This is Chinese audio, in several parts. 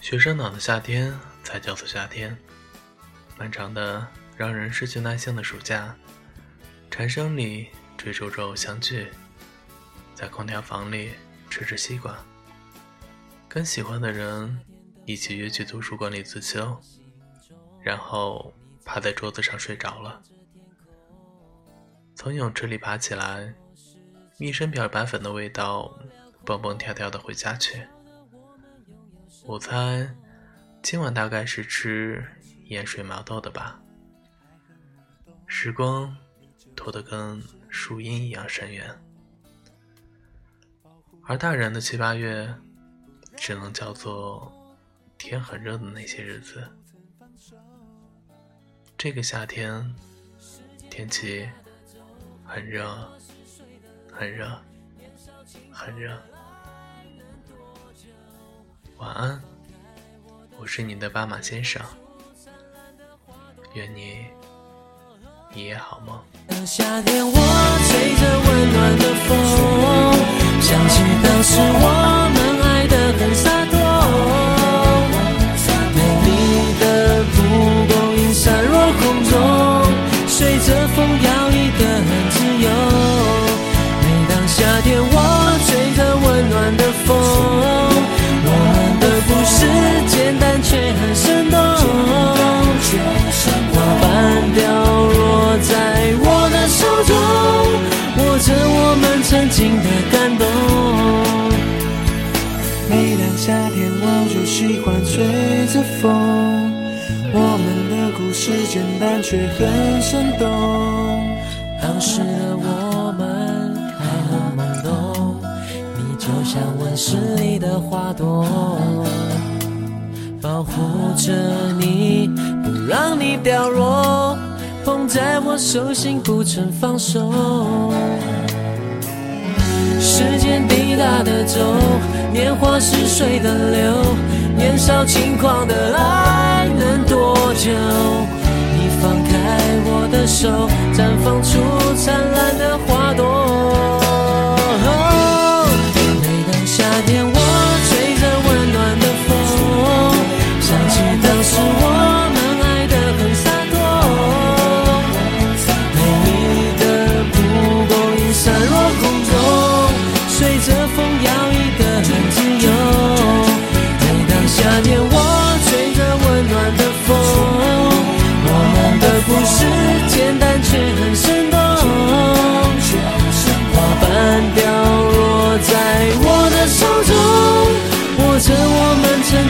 学生党的夏天才叫做夏天，漫长的让人失去耐性的暑假，蝉声里追逐着偶像剧，在空调房里吃着西瓜，跟喜欢的人一起约去图书馆里自修，然后趴在桌子上睡着了，从泳池里爬起来，一身漂白粉的味道，蹦蹦跳跳的回家去。我猜，今晚大概是吃盐水毛豆的吧。时光拖得跟树荫一样深远，而大人的七八月，只能叫做天很热的那些日子。这个夏天，天气很热，很热，很热。晚安，我是你的斑马先生，愿你一夜好梦。当夏天，我吹着温暖的风，想起当时我花瓣掉落在我的手中，握着我们曾经的感动。每当夏天，我就喜欢吹着风，我们的故事简单却很生动。当时的我们还很懵懂，你就像温室里的花朵。保护着你，让你掉落，捧在我手心不曾放手。时间滴答的走，年华似水的流，年少轻狂的爱能多久？你放开我的手，绽放出灿烂的花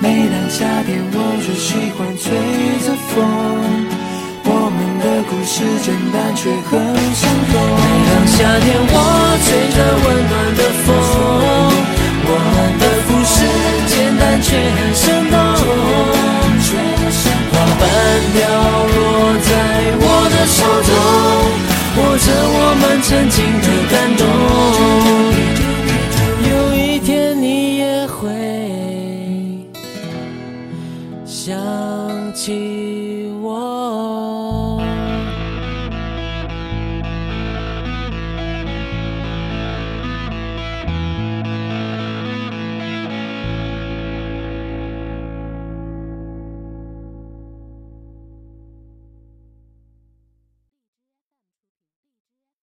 每当夏天，我就喜欢吹着风。我们的故事简单却很生动。每当夏天，我起。